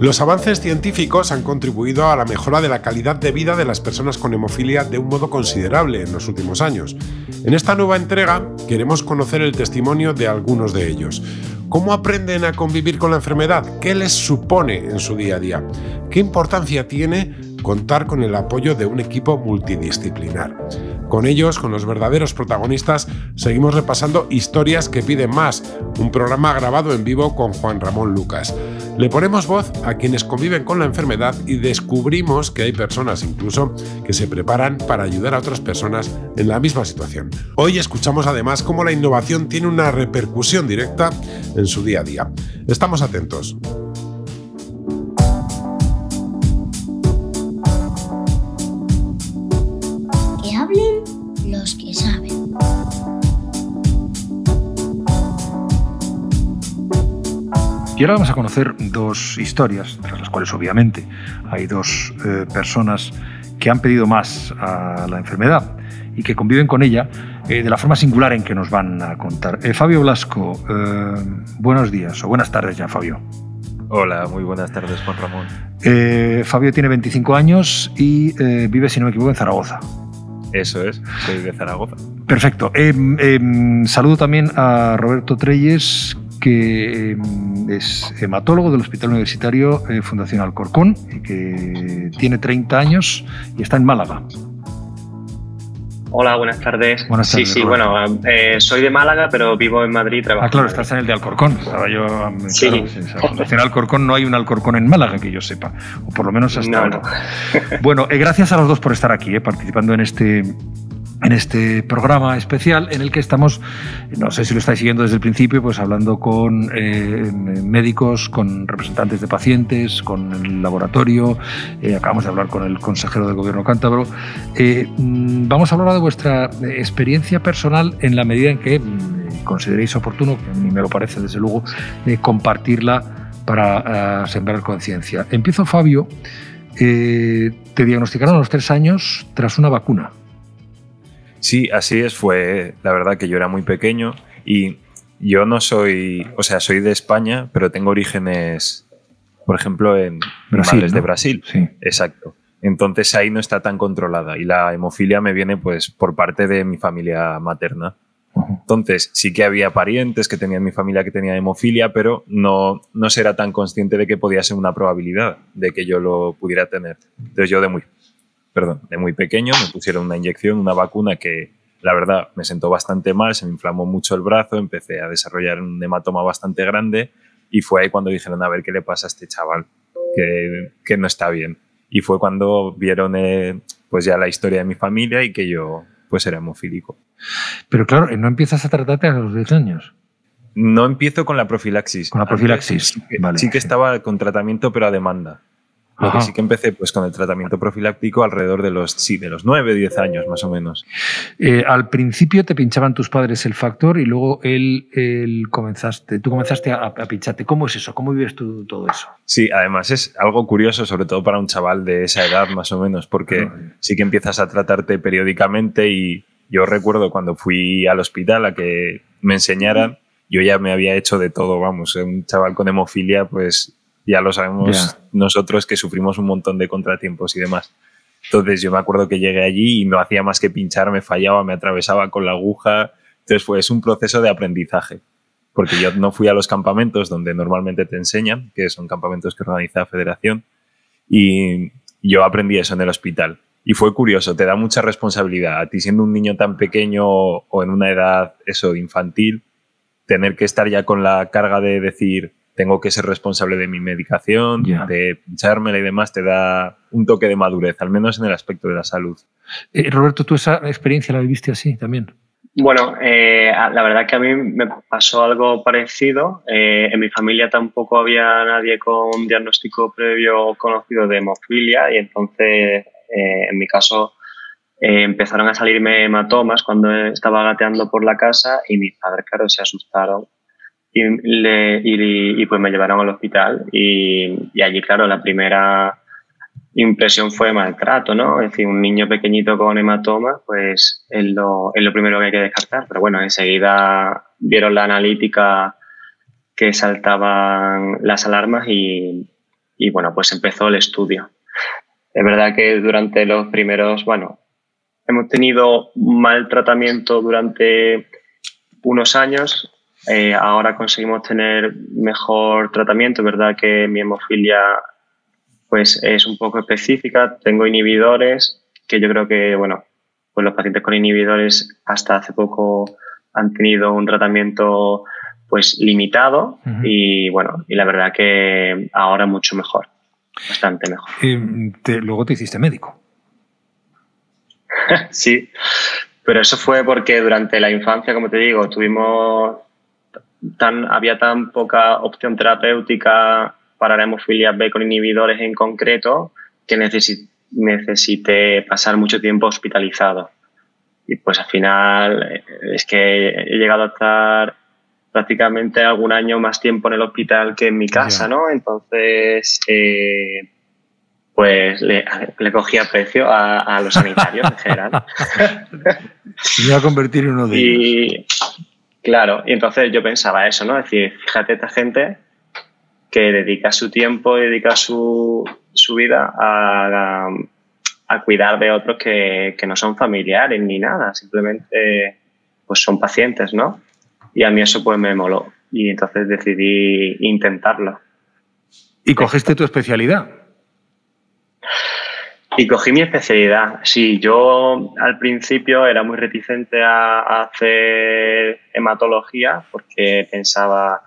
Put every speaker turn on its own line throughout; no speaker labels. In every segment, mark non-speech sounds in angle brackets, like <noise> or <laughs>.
Los avances científicos han contribuido a la mejora de la calidad de vida de las personas con hemofilia de un modo considerable en los últimos años. En esta nueva entrega queremos conocer el testimonio de algunos de ellos. ¿Cómo aprenden a convivir con la enfermedad? ¿Qué les supone en su día a día? ¿Qué importancia tiene contar con el apoyo de un equipo multidisciplinar? Con ellos, con los verdaderos protagonistas, seguimos repasando Historias que piden más, un programa grabado en vivo con Juan Ramón Lucas. Le ponemos voz a quienes conviven con la enfermedad y descubrimos que hay personas incluso que se preparan para ayudar a otras personas en la misma situación. Hoy escuchamos además cómo la innovación tiene una repercusión directa en su día a día. Estamos atentos.
Y ahora vamos a conocer dos historias, tras las cuales obviamente hay dos eh, personas que han pedido más a la enfermedad y que conviven con ella eh, de la forma singular en que nos van a contar. Eh, Fabio Blasco, buenos días o buenas tardes ya, Fabio.
Hola, muy buenas tardes, Juan Ramón.
Fabio tiene 25 años y vive, si no me equivoco, en Zaragoza.
Eso es, soy de Zaragoza.
Perfecto. Em, em, saludo también a Roberto Treyes, que em, es hematólogo del Hospital Universitario eh, Fundación Alcorcón, que tiene 30 años y está en Málaga.
Hola, buenas tardes.
Buenas
tardes. Sí, sí, bueno, eh, soy de Málaga, pero vivo en Madrid. Trabajo
ah, claro, estás en el de Alcorcón. yo, sí. Claro, en Fundación Alcorcón no hay un Alcorcón en Málaga que yo sepa, o por lo menos hasta ahora. Bueno, eh, gracias a los dos por estar aquí, participando en este en este programa especial en el que estamos, no sé si lo estáis siguiendo desde el principio, pues hablando con eh, médicos, con representantes de pacientes, con el laboratorio, eh, acabamos de hablar con el consejero del gobierno cántabro. Eh, mm, vamos a hablar de vuestra experiencia personal en la medida en que mm, consideréis oportuno, que a mí me lo parece desde luego, compartirla para sembrar conciencia. Empiezo, Fabio. te diagnosticaron a los tres años tras una vacuna.
Sí, así es. Fue la verdad que yo era muy pequeño y yo no soy, o sea, soy de España, pero tengo orígenes, por ejemplo, en Brasil, de Brasil.
Sí.
Exacto. Entonces ahí no está tan controlada y la hemofilia me viene pues por parte de mi familia materna. Entonces sí que había parientes que tenían mi familia que tenía hemofilia, pero no, no se era tan consciente de que podía ser una probabilidad de que yo lo pudiera tener. Entonces yo de muy perdón, de muy pequeño me pusieron una inyección, una vacuna que la verdad me sentó bastante mal, se me inflamó mucho el brazo, empecé a desarrollar un hematoma bastante grande y fue ahí cuando dijeron, a ver qué le pasa a este chaval, que, que no está bien. Y fue cuando vieron eh, pues ya la historia de mi familia y que yo pues era hemofílico.
Pero claro, ¿no empiezas a tratarte a los 10 años?
No empiezo con la profilaxis.
Con la profilaxis.
sí que estaba con tratamiento, pero a demanda. Lo que sí que empecé pues, con el tratamiento profiláctico alrededor de los, sí, de los 9, 10 años más o menos.
Eh, al principio te pinchaban tus padres el factor y luego él, comenzaste, tú comenzaste a, pincharte. ¿Cómo es eso? ¿Cómo vives tú todo eso?
Sí, además es algo curioso, sobre todo para un chaval de esa edad más o menos, porque sí que empiezas a tratarte periódicamente y yo recuerdo cuando fui al hospital a que me enseñaran, yo ya me había hecho de todo, vamos, un chaval con hemofilia, pues ya lo sabemos nosotros que sufrimos un montón de contratiempos y demás. Entonces yo me acuerdo que llegué allí y no hacía más que pinchar, me fallaba, me atravesaba con la aguja. Entonces fue, es un proceso de aprendizaje, porque yo no fui a los campamentos donde normalmente te enseñan, que son campamentos que organiza la federación, y yo aprendí eso en el hospital. Y fue curioso, te da mucha responsabilidad. A ti siendo un niño tan pequeño o en una edad eso infantil, tener que estar ya con la carga de decir, tengo que ser responsable de mi medicación, de pinchármela y demás, te da un toque de madurez, al menos en el aspecto de la salud.
Eh, Roberto, ¿tú esa experiencia la viviste así también?
Bueno, eh, la verdad que a mí me pasó algo parecido. Eh, en mi familia tampoco había nadie con diagnóstico previo conocido de hemofilia y entonces, eh, en mi caso, empezaron a salirme hematomas cuando estaba gateando por la casa y mis padres, claro, se asustaron y, y, pues me llevaron al hospital y, y allí, claro, la primera impresión fue maltrato, ¿no? Es decir, un niño pequeñito con hematoma, pues es lo, es lo primero que hay que descartar. Pero bueno, enseguida vieron la analítica que saltaban las alarmas y, y bueno, pues empezó el estudio. Es verdad que durante los primeros, bueno, hemos tenido mal tratamiento durante unos años. Eh, ahora conseguimos tener mejor tratamiento. Verdad que mi hemofilia pues es un poco específica. Tengo inhibidores que yo creo que, bueno, pues los pacientes con inhibidores hasta hace poco han tenido un tratamiento pues limitado y bueno, y la verdad que ahora mucho mejor, bastante mejor.
Y luego te hiciste médico. <laughs>
sí, pero eso fue porque durante la infancia, como te digo, tuvimos tan, había tan poca opción terapéutica para la hemofilia B con inhibidores en concreto que necesité pasar mucho tiempo hospitalizado. Y pues al final eh, es que he llegado a estar prácticamente algún año más tiempo en el hospital que en mi casa, ¿no? Entonces, eh, pues le, le cogía precio a, los sanitarios en general. <laughs>
Me iba a convertir en uno de y, ellos.
Claro, y entonces yo pensaba eso, ¿no? Es decir, fíjate, esta gente que dedica su tiempo dedica su, su vida a, a, cuidar de otros que, que, no son familiares ni nada, simplemente pues son pacientes, ¿no? Y a mí eso pues me moló y entonces decidí intentarlo.
¿Y cogiste tu especialidad?
Y cogí mi especialidad. Sí, yo al principio era muy reticente a, hacer hematología porque pensaba,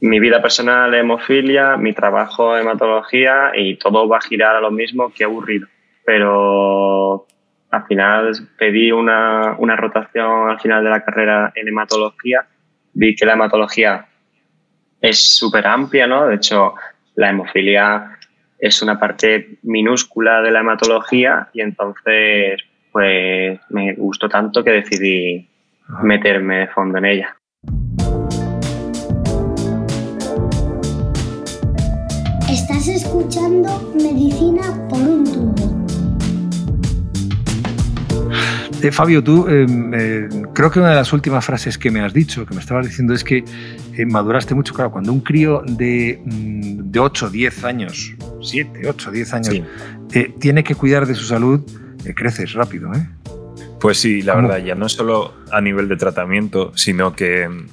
mi vida personal hemofilia, mi trabajo hematología y todo va a girar a lo mismo, qué aburrido. Pero al final pedí una, una rotación al final de la carrera en hematología, vi que la hematología es súper amplia, ¿no? De hecho, la hemofilia es una parte minúscula de la hematología y entonces pues me gustó tanto que decidí meterme de fondo en ella.
Estás escuchando Medicina por un tubo.
Eh, Fabio, tú em, eh, creo que una de las últimas frases que me has dicho, que me estabas diciendo, es que eh, maduraste mucho. Claro, cuando un crío de, mm, de 8, 10 años, 7, 8, 10 años, tiene que cuidar de su salud, creces rápido, ¿eh?
Pues sí, la verdad, ya no solo a nivel de tratamiento, sino que mm,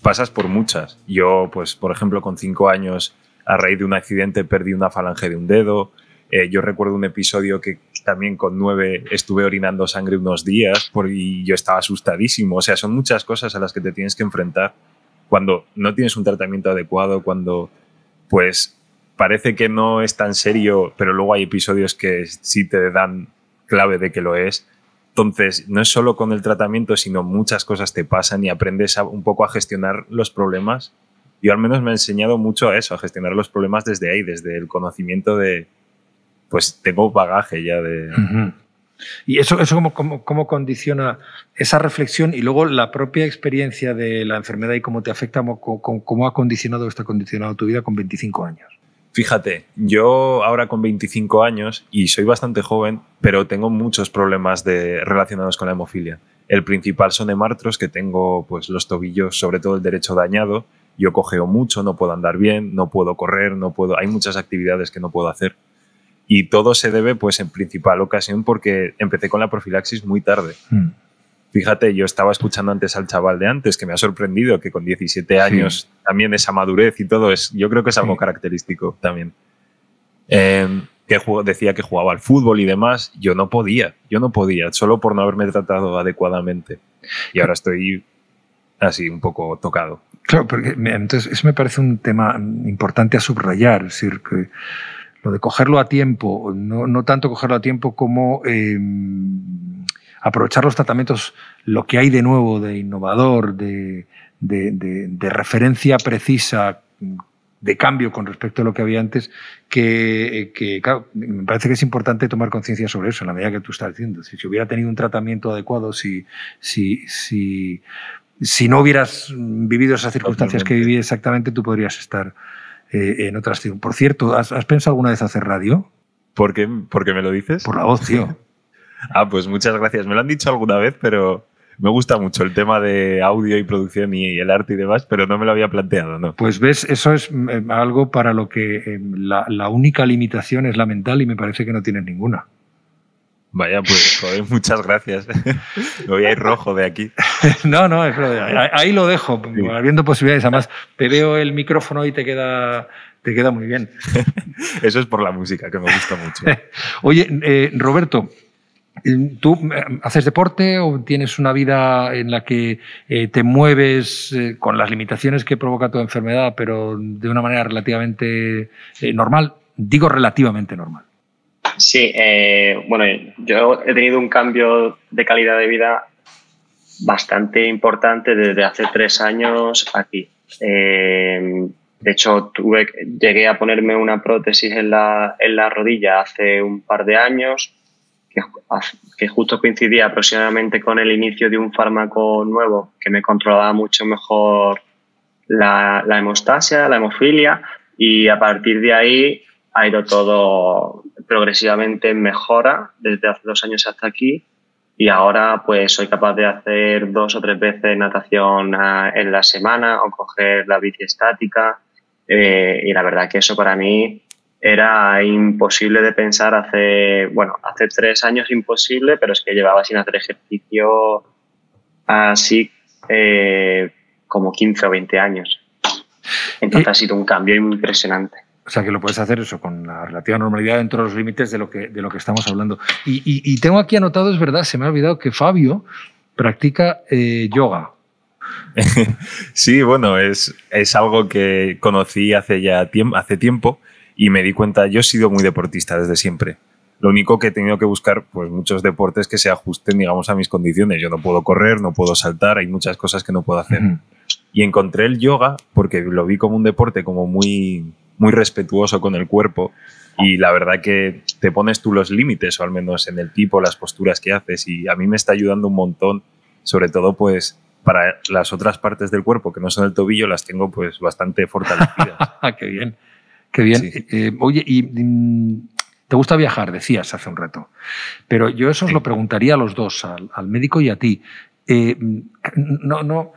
pasas por muchas. Yo, pues, por ejemplo, con 5 años a raíz de un accidente perdí una falange de un dedo. Eh, yo recuerdo un episodio que también con nueve estuve orinando sangre unos días y yo estaba asustadísimo. O sea, son muchas cosas a las que te tienes que enfrentar cuando no tienes un tratamiento adecuado, cuando pues parece que no es tan serio, pero luego hay episodios que sí te dan clave de que lo es. Entonces, no es solo con el tratamiento, sino muchas cosas te pasan y aprendes un poco a gestionar los problemas yo al menos me he enseñado mucho a eso, a gestionar los problemas desde ahí, desde el conocimiento de, pues tengo bagaje ya de...
¿Y eso, eso cómo, cómo, condiciona esa reflexión y luego la propia experiencia de la enfermedad y cómo te afecta, cómo, cómo ha condicionado o está condicionado tu vida con 25 años?
Fíjate, yo ahora con 25 años y soy bastante joven, pero tengo muchos problemas de, relacionados con la hemofilia. El principal son hemartros, que tengo pues, los tobillos, sobre todo el derecho dañado, yo cogeo mucho, no puedo andar bien, no puedo correr, no puedo, hay muchas actividades que no puedo hacer. Y todo se debe, pues, en principal ocasión porque empecé con la profilaxis muy tarde. Hmm. Fíjate, yo estaba escuchando antes al chaval de antes, que me ha sorprendido que con 17 años también esa madurez y todo es, yo creo que es algo característico también. Em, que decía que jugaba al fútbol y demás, yo no podía, yo no podía, solo por no haberme tratado adecuadamente. Y ahora estoy así un poco tocado.
Claro, porque entonces eso me parece un tema importante a subrayar, es decir, que lo de cogerlo a tiempo, no, no tanto cogerlo a tiempo como em, aprovechar los tratamientos, lo que hay de nuevo, de innovador, de, referencia precisa, de cambio con respecto a lo que había antes, que, me parece que es importante tomar conciencia sobre eso, en la medida que tú estás diciendo. Si, si hubiera tenido un tratamiento adecuado, si, si, si, si no hubieras vivido esas circunstancias que viví exactamente, tú podrías estar eh, en otras. Por cierto, ¿has, pensado alguna vez hacer radio?
¿Por qué, ¿Por qué me lo dices?
Por la voz, tío. <laughs>
ah, pues muchas gracias. Me lo han dicho alguna vez, pero me gusta mucho el tema de audio y producción y el arte y demás, pero no me lo había planteado, ¿no?
Pues ves, eso es eh, algo para lo que eh, la, la, única limitación es la mental y me parece que no tienes ninguna.
Vaya, pues joder, <laughs> muchas gracias. Me voy a ir rojo de aquí. <laughs>
no, no, ahí lo dejo, habiendo posibilidades. Además, te veo el micrófono y te queda, te queda muy bien. <laughs>
Eso es por la música, que me gusta mucho.
Oye, eh, Roberto, ¿Tú eh, haces deporte o tienes una vida en la que eh, te mueves con las limitaciones que provoca tu enfermedad, pero de una manera relativamente normal? Digo relativamente normal.
Sí, eh, bueno, yo he tenido un cambio de calidad de vida bastante importante desde hace tres años aquí. Eh, de hecho, tuve, llegué a ponerme una prótesis en la, en la rodilla hace un par de años, que, que, justo coincidía aproximadamente con el inicio de un fármaco nuevo que me controlaba mucho mejor la, la hemostasia, la hemofilia, y a partir de ahí ha ido todo progresivamente en mejora desde hace dos años hasta aquí y ahora pues soy capaz de hacer dos o tres veces natación ah, en la semana o coger la bici estática eh, y la verdad que eso para mí era imposible de pensar hace, bueno, hace tres años imposible, pero es que llevaba sin hacer ejercicio así eh, como 15 o 20 años. Entonces ha sido un cambio impresionante.
O sea, que lo puedes hacer eso con la relativa normalidad dentro de los límites de lo que, de lo que estamos hablando. Y, tengo aquí anotado, es verdad, se me ha olvidado que Fabio practica eh, yoga. <laughs>
sí, bueno, es, es algo que conocí hace ya tiempo, hace tiempo y me di cuenta, yo he sido muy deportista desde siempre. Lo único que he tenido que buscar, pues muchos deportes que se ajusten, digamos, a mis condiciones. Yo no puedo correr, no puedo saltar, hay muchas cosas que no puedo hacer. Y encontré el yoga porque lo vi como un deporte como muy, muy respetuoso con el cuerpo y la verdad que te pones tú los límites, o al menos en el tipo, las posturas que haces y a mí me está ayudando un montón, sobre todo pues para las otras partes del cuerpo que no son el tobillo las tengo pues bastante fortalecidas. <laughs>
qué bien, qué bien. Eh, oye, y mm, te gusta viajar, decías hace un rato, pero yo eso os lo preguntaría a los dos, al, médico y a ti. Eh, no, no,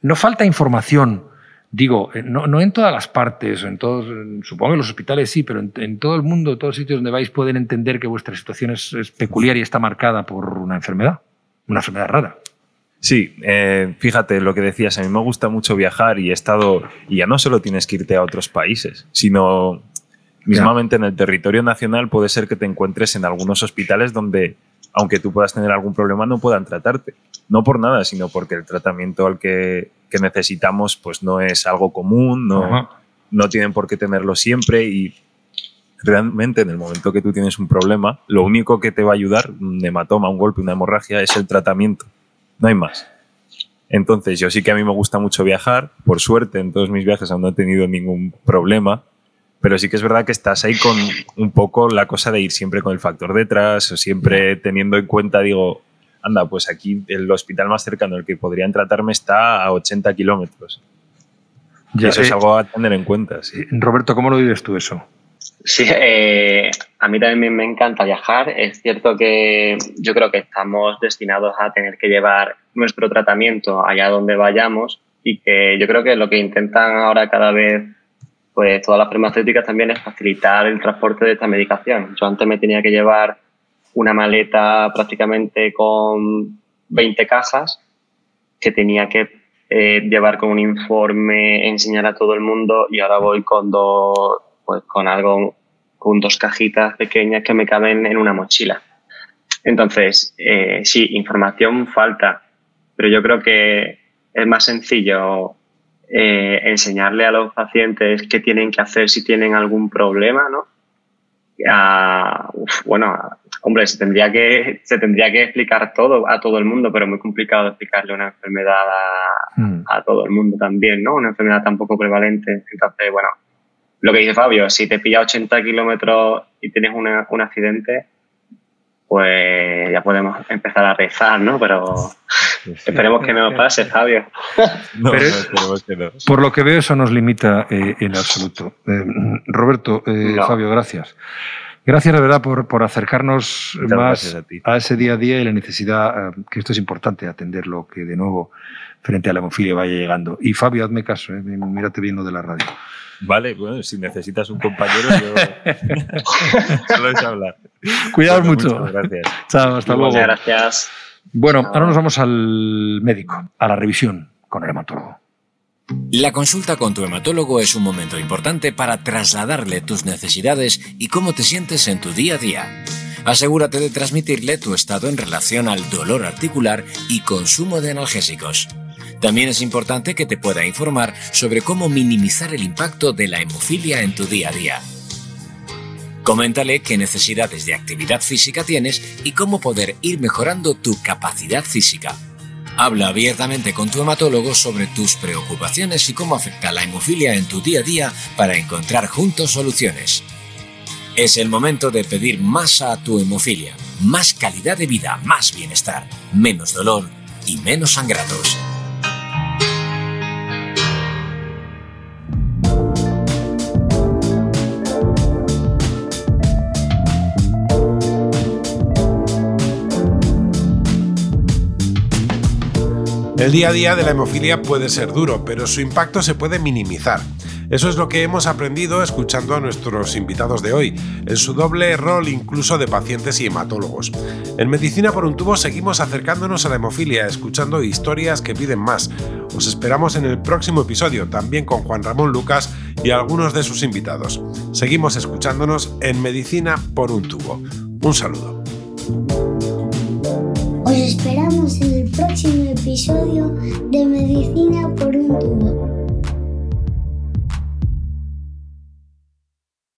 no falta información digo, eh, no, en todas las partes, en todos, supongo que en los hospitales sí, pero en, todo el mundo, todos los sitios donde vais pueden entender que vuestra situación es, peculiar y está marcada por una enfermedad, una enfermedad rara.
Sí, eh, fíjate lo que decías, a mí me gusta mucho viajar y he estado, y ya no solo tienes que irte a otros países, sino mismamente en el territorio nacional puede ser que te encuentres en algunos hospitales donde, aunque tú puedas tener algún problema, no puedan tratarte. No por nada, sino porque el tratamiento al que que necesitamos pues no es algo común, no, no tienen por qué tenerlo siempre y realmente en el momento que tú tienes un problema, lo único que te va a ayudar, un hematoma, un golpe, una hemorragia, es el tratamiento. No hay más. Entonces, yo sí que a mí me gusta mucho viajar. Por suerte, en todos mis viajes aún no he tenido ningún problema. Pero sí que es verdad que estás ahí con un poco la cosa de ir siempre con el factor detrás, o siempre teniendo en cuenta, digo, anda, pues aquí el hospital más cercano el que podrían tratarme está a 80 kilómetros. eso es eh, algo a tener en cuenta. Sí.
Roberto, ¿cómo lo vives tú eso?
Sí, eh, a mí también me encanta viajar. Es cierto que yo creo que estamos destinados a tener que llevar nuestro tratamiento allá donde vayamos y que yo creo que lo que intentan ahora cada vez pues todas las farmacéuticas también es facilitar el transporte de esta medicación. Yo antes me tenía que llevar una maleta prácticamente con 20 cajas que tenía que eh, llevar con un informe, enseñar a todo el mundo y ahora voy con dos, pues con algo, con dos cajitas pequeñas que me caben en una mochila. Entonces, eh, sí, información falta, pero yo creo que es más sencillo eh, enseñarle a los pacientes qué tienen que hacer si tienen algún problema, ¿no? A, bueno, Hombre, se tendría que se tendría que explicar todo a todo el mundo, pero muy complicado explicarle una enfermedad a, hmm. a todo el mundo también, ¿no? Una enfermedad tan poco prevalente. Entonces, bueno, lo que dice Fabio, si te pilla 80 kilómetros y tienes un accidente, pues ya podemos empezar a rezar, ¿no? Pero <laughs> esperemos que no pase, Fabio. <laughs>
Por lo que veo, eso nos limita eh, en absoluto. Eh, Roberto, eh, Fabio, gracias. Gracias, de verdad, por, acercarnos más a, ese día a día y la necesidad, que esto es importante, atenderlo, que de nuevo frente a la hemofilia vaya llegando. Y Fabio, hazme caso, mírate bien lo de la radio.
Vale, bueno, si necesitas un compañero, yo <laughs> solo es hablar.
Cuidaos mucho. gracias. Chao, hasta luego.
Muchas gracias.
Bueno, ahora nos vamos al médico, a la revisión con el hematólogo.
La consulta con tu hematólogo es un momento importante para trasladarle tus necesidades y cómo te sientes en tu día a día. Asegúrate de transmitirle tu estado en relación al dolor articular y consumo de analgésicos. También es importante que te pueda informar sobre cómo minimizar el impacto de la hemofilia en tu día a día. Coméntale qué necesidades de actividad física tienes y cómo poder ir mejorando tu capacidad física. Habla abiertamente con tu hematólogo sobre tus preocupaciones y cómo afecta la hemofilia en tu día a día para encontrar juntos soluciones. Es el momento de pedir más a tu hemofilia, más calidad de vida, más bienestar, menos dolor y menos sangrados.
El día a día de la hemofilia puede ser duro, pero su impacto se puede minimizar. Eso es lo que hemos aprendido escuchando a nuestros invitados de hoy, en su doble rol incluso de pacientes y hematólogos. En Medicina por un tubo seguimos acercándonos a la hemofilia, escuchando historias que piden más. Os esperamos en el próximo episodio, también con Juan Ramón Lucas y algunos de sus invitados. Seguimos escuchándonos en Medicina por un tubo. Un saludo.
Os esperamos en el próximo episodio de Medicina por un tubo.